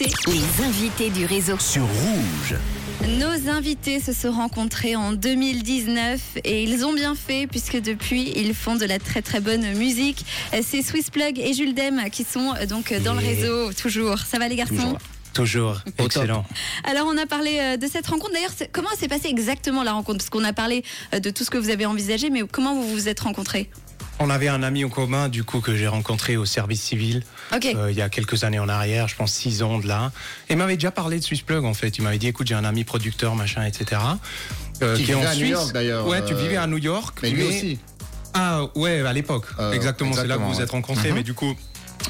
invités. Les invités du réseau. sur Rouge. Nos invités se sont rencontrés en 2019 et ils ont bien fait puisque depuis ils font de la très très bonne musique. C'est Swiss Plug et Jules Dem qui sont euh, donc dans le réseau toujours. Ça va les garçons? Toujours. Toujours, Au excellent. Alors on a parlé euh, de cette rencontre. D'ailleurs, comment s'est passée exactement la rencontre? Parce qu'on a parlé euh, de tout ce que vous avez envisagé, mais comment vous vous êtes rencontrés? On avait un ami en commun, du coup, que j'ai rencontré au service civil euh, il y a quelques années en arrière, je pense six ans de là. Et il m'avait déjà parlé de Swissplug, en fait. Il m'avait dit, écoute, j'ai un ami producteur, machin, etc. euh, Qui est vivait à New York, d'ailleurs, Ouais, tu euh, vivais à New York. Mais lui aussi. Ah ouais, à l'époque. Euh, exactement, c'est là que vous vous êtes rencontrés. Mhm. Mais du coup,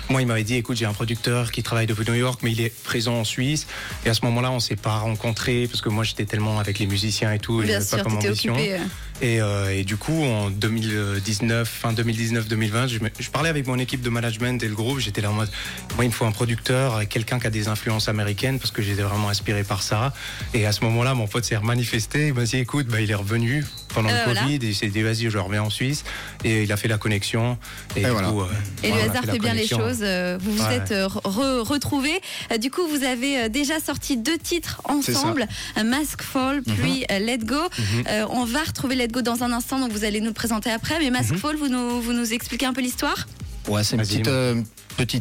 moi, il m'avait dit, écoute, j'ai un producteur qui travaille depuis New York, mais il est présent en Suisse. Et à ce moment-là, on s'est pas rencontrés parce que moi, j'étais tellement avec les musiciens et tout. et Bien j'avais pas sûr, comme t'étais ambition. occupé. euh. Et, euh, et du coup, en 2019, fin 2019-2020, je, parlais avec mon équipe de management et le groupe. J'étais là en mode, moi, il me faut un producteur, quelqu'un qui a des influences américaines, parce que j'étais vraiment inspiré par ça. Et à ce moment-là, mon pote s'est manifesté. Il m'a dit, écoute, bah, il est revenu pendant Euh, le voilà. Covid. Et il s'est dit, vas-y, je reviens en Suisse. Et il a fait la connexion. Et, Et du voilà. coup, euh, Et voilà, on le hasard fait bien les choses. euh, Vous vous Ouais. êtes euh, re- retrouvés. Euh, Du coup, vous avez euh, déjà sorti deux titres ensemble, euh, Mask Fall puis euh, Let Go. Mhm. Euh, on va retrouver Let Go dans un instant, donc vous allez nous le présenter après. Mais Mask Mhm. Fall, vous nous, vous nous expliquez un peu l'histoire? Ouais, c'est une petite, euh,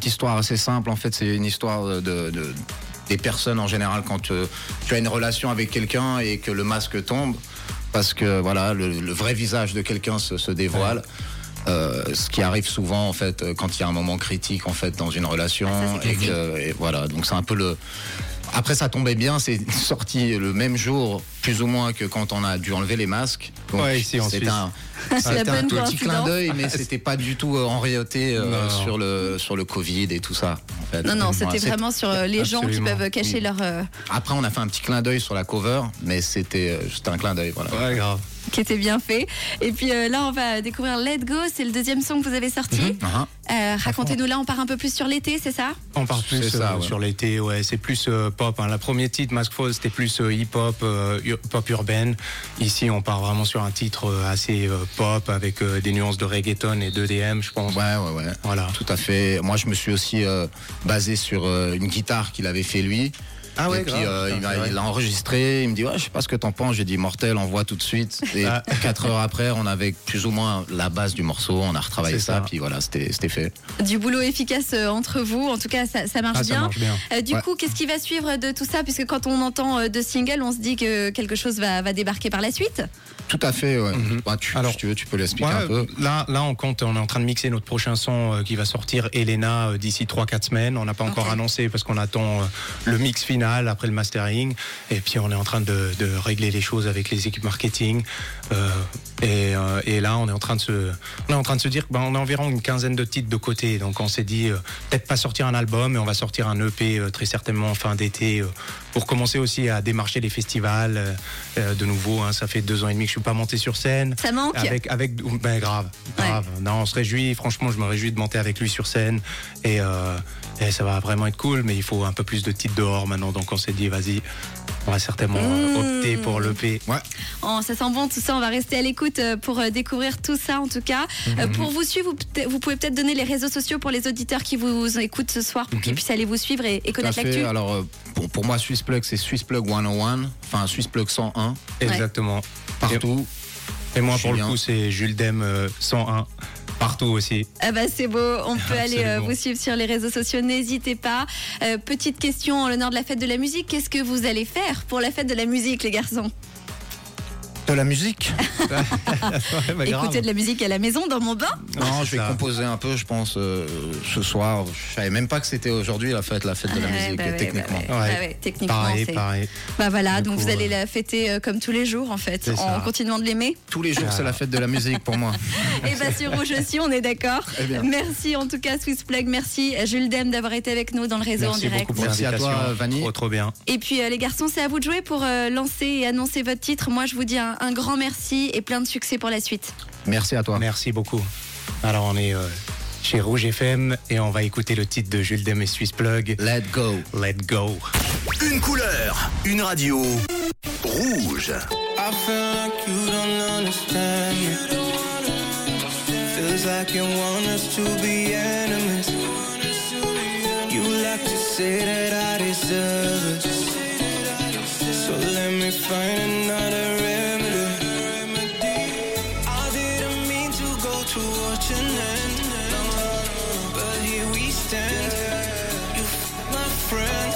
histoire assez simple. En fait, c'est une histoire de, de- des personnes en général quand euh, tu as une relation avec quelqu'un et que le masque tombe, parce que voilà, le, le vrai visage de quelqu'un se, se dévoile. Euh, ce qui arrive souvent en fait euh, quand il y a un moment critique en fait dans une relation Ah, ça, et que et voilà donc c'est un peu le après ça tombait bien c'est sorti le même jour plus ou moins que quand on a dû enlever les masques Ouais, un C'est un bonne tout petit clin d'œil, mais c'était pas du tout euh, en réalité euh, Non. sur le sur le Covid et tout ça. Fait. Non, non, c'était vraiment sur euh, les gens qui Absolument. peuvent cacher leur. euh, Après, on a fait un petit clin d'œil sur la cover, mais c'était euh, c'était un clin d'œil, voilà. Ouais, grave. Qui était bien fait. Et puis euh, là, on va découvrir Let Go. C'est le deuxième son que vous avez sorti. Mhm. Ah, Euh, Racontez-nous là, on part un peu plus sur l'été, c'est ça? On part plus ça, euh, ouais. sur l'été, ouais. C'est plus euh, pop. Hein. Le premier titre, Mask Fall, c'était plus euh, hip-hop, euh, pop urbaine. Ici, on part vraiment sur un titre euh, assez euh, pop avec euh, des nuances de reggaeton et d'EDM, je pense. Ouais, ouais, ouais. Voilà. Tout à fait. Moi, je me suis aussi euh, basé sur euh, une guitare qu'il avait fait lui. Ah et puis euh, il l'a enregistré, il me dit ouais je sais pas ce que t'en penses, j'ai dit mortel, envoie tout de suite. Et Ah. quatre heures après, on avait plus ou moins la base du morceau, on a retravaillé ça, ça. puis voilà, c'était c'était fait. Du boulot efficace euh, entre vous. En tout cas, ça, ça marche Ah, ça bien. marche bien. Euh, du Ouais. coup, qu'est-ce qui va suivre de tout ça? Puisque quand on entend deux singles, on se dit que quelque chose va, va débarquer par la suite. Tout à fait, ouais. Mhm. Bah, tu, Alors, si tu veux, tu peux l'expliquer Ouais, un peu. là, là, on compte, on est en train de mixer notre prochain son euh, qui va sortir, Elena, euh, d'ici 3-4 semaines. On n'a pas encore annoncé parce qu'on attend euh, le mix final après le mastering. Et puis, on est en train de, régler les choses avec les équipes marketing. Euh, et, euh, et là, on est en train de se, on est en train de se dire qu'on a environ une quinzaine de titres de côté. Donc, on s'est dit, euh, peut-être pas sortir un album, mais on va sortir un EP très certainement en fin d'été pour commencer aussi à démarcher les festivals euh, euh, de nouveau. hein. ça fait deux ans et demi que je suis pas monté sur scène. Ça manque. Avec, avec, ben grave, grave. Non, on se réjouit. Franchement, je me réjouis de monter avec lui sur scène et, euh, et ça va vraiment être cool. Mais il faut un peu plus de titres dehors maintenant, donc on s'est dit, vas-y, on va certainement Mmh. opter pour l'EP. Ouais. Oh, ça sent bon tout ça. On va rester à l'écoute pour découvrir tout ça en tout cas. Euh, Mhm. pour vous suivre, vous, vous pouvez peut-être donner les réseaux sociaux pour les auditeurs qui vous écoutent ce soir pour qu'ils Mhm. puissent aller vous suivre et, connaître l'actu. Alors pour, pour moi, Swissplug, c'est Swissplug 101, enfin Swissplug 101, Exactement. partout. Et moi, pour le coup, c'est Jules Dem euh, 101 partout aussi. Ah bah c'est beau, on peut aller euh, vous suivre sur les réseaux sociaux, n'hésitez pas. Euh, petite question en l'honneur de la fête de la musique, qu'est-ce que vous allez faire pour la fête de la musique les garçons? De la musique Ouais, bah, grave. Écoutez de la musique à la maison dans mon bain Non, je vais Ça. composer un peu, je pense, euh, ce soir. Je savais même pas que c'était aujourd'hui la fête, la fête de la Ouais, musique, bah ouais, techniquement. bah ouais. Ouais. Bah ouais, techniquement, Pareil, pareil. Bah voilà, Du donc coup, vous allez la fêter euh, comme tous les jours en fait, en ça. continuant de l'aimer. Tous les jours, c'est la fête de la musique pour moi. Et bien sur Rouge aussi, on est d'accord. Eh. Merci en tout cas Swiss Plug, merci Jules Dem d'avoir été avec nous dans le réseau en Merci direct. beaucoup pour Merci à toi. Vanny. Trop, trop bien. Et puis euh, les garçons, c'est à vous de jouer pour euh, lancer et annoncer votre titre. Moi je vous dis un, un grand merci et plein de succès pour la suite. Merci à toi. Merci beaucoup. Alors, on est euh, chez Rouge FM et on va écouter le titre de Jules Dem et Swiss Plug, Let go. Let Go. Une couleur, une radio. Rouge. I feel like you don't understand me. Feels like you want us to be enemies. You like to say that I deserve it. So let me find another to watch you end, but here we stand. You f- my friend.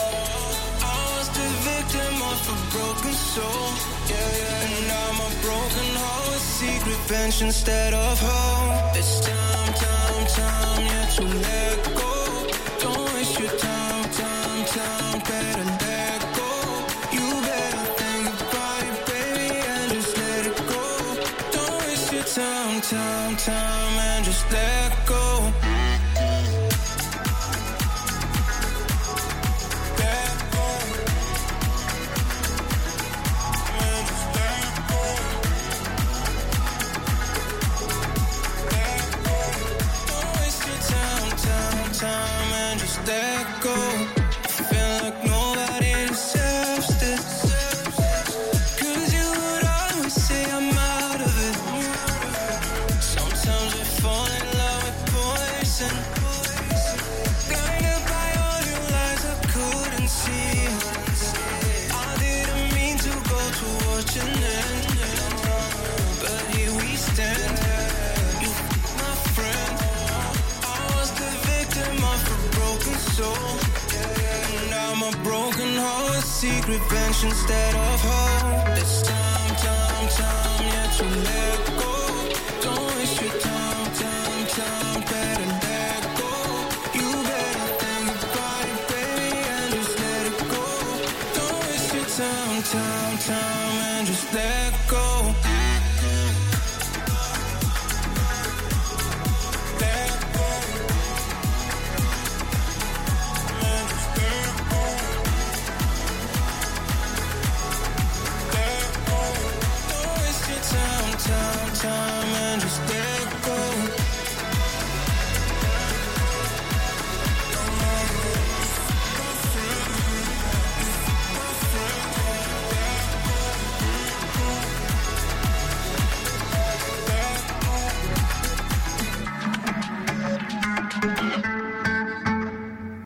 I was the victim of a broken soul. And I'm a broken heart with secret bench instead of hope. It's time, time, time, yeah, to let go. Time, time, time, and just let go. Secret bench instead of hope. It's time, time, time, yeah, to let go. Don't waste your time, time, time, better let go. You better think about it, baby, and just let it go. Don't waste your time, time, time, and just let go.